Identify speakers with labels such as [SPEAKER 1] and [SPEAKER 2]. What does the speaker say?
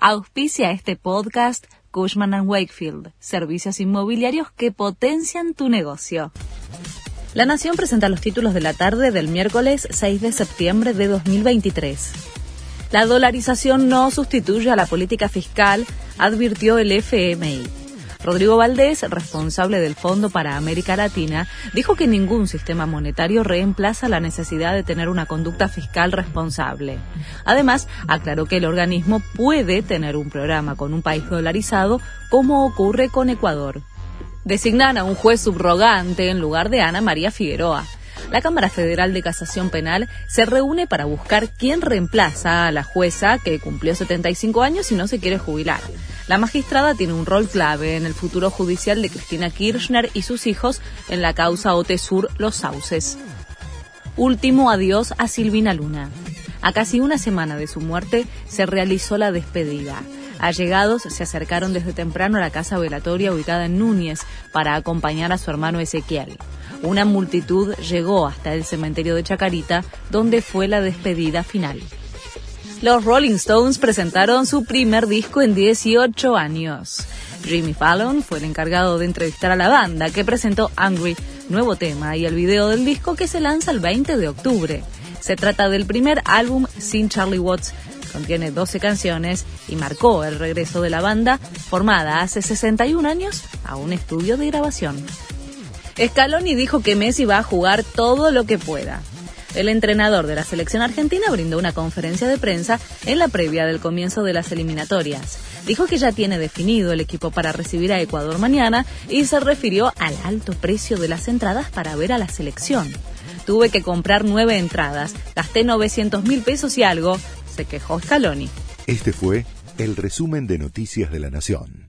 [SPEAKER 1] Auspicia este podcast Cushman ⁇ Wakefield, servicios inmobiliarios que potencian tu negocio. La Nación presenta los títulos de la tarde del miércoles 6 de septiembre de 2023. La dolarización no sustituye a la política fiscal, advirtió el FMI. Rodrigo Valdés, responsable del Fondo para América Latina, dijo que ningún sistema monetario reemplaza la necesidad de tener una conducta fiscal responsable. Además, aclaró que el organismo puede tener un programa con un país dolarizado, como ocurre con Ecuador. Designan a un juez subrogante en lugar de Ana María Figueroa la Cámara Federal de Casación Penal se reúne para buscar quién reemplaza a la jueza que cumplió 75 años y no se quiere jubilar. La magistrada tiene un rol clave en el futuro judicial de Cristina Kirchner y sus hijos en la causa Otesur Los Sauces. Último adiós a Silvina Luna. A casi una semana de su muerte se realizó la despedida. Allegados se acercaron desde temprano a la casa velatoria ubicada en Núñez para acompañar a su hermano Ezequiel. Una multitud llegó hasta el cementerio de Chacarita, donde fue la despedida final. Los Rolling Stones presentaron su primer disco en 18 años. Jimmy Fallon fue el encargado de entrevistar a la banda que presentó Angry, nuevo tema, y el video del disco que se lanza el 20 de octubre. Se trata del primer álbum sin Charlie Watts, contiene 12 canciones y marcó el regreso de la banda, formada hace 61 años, a un estudio de grabación. Scaloni dijo que Messi va a jugar todo lo que pueda. El entrenador de la selección argentina brindó una conferencia de prensa en la previa del comienzo de las eliminatorias. Dijo que ya tiene definido el equipo para recibir a Ecuador mañana y se refirió al alto precio de las entradas para ver a la selección. Tuve que comprar nueve entradas, gasté 900 mil pesos y algo, se quejó Scaloni.
[SPEAKER 2] Este fue el resumen de Noticias de la Nación.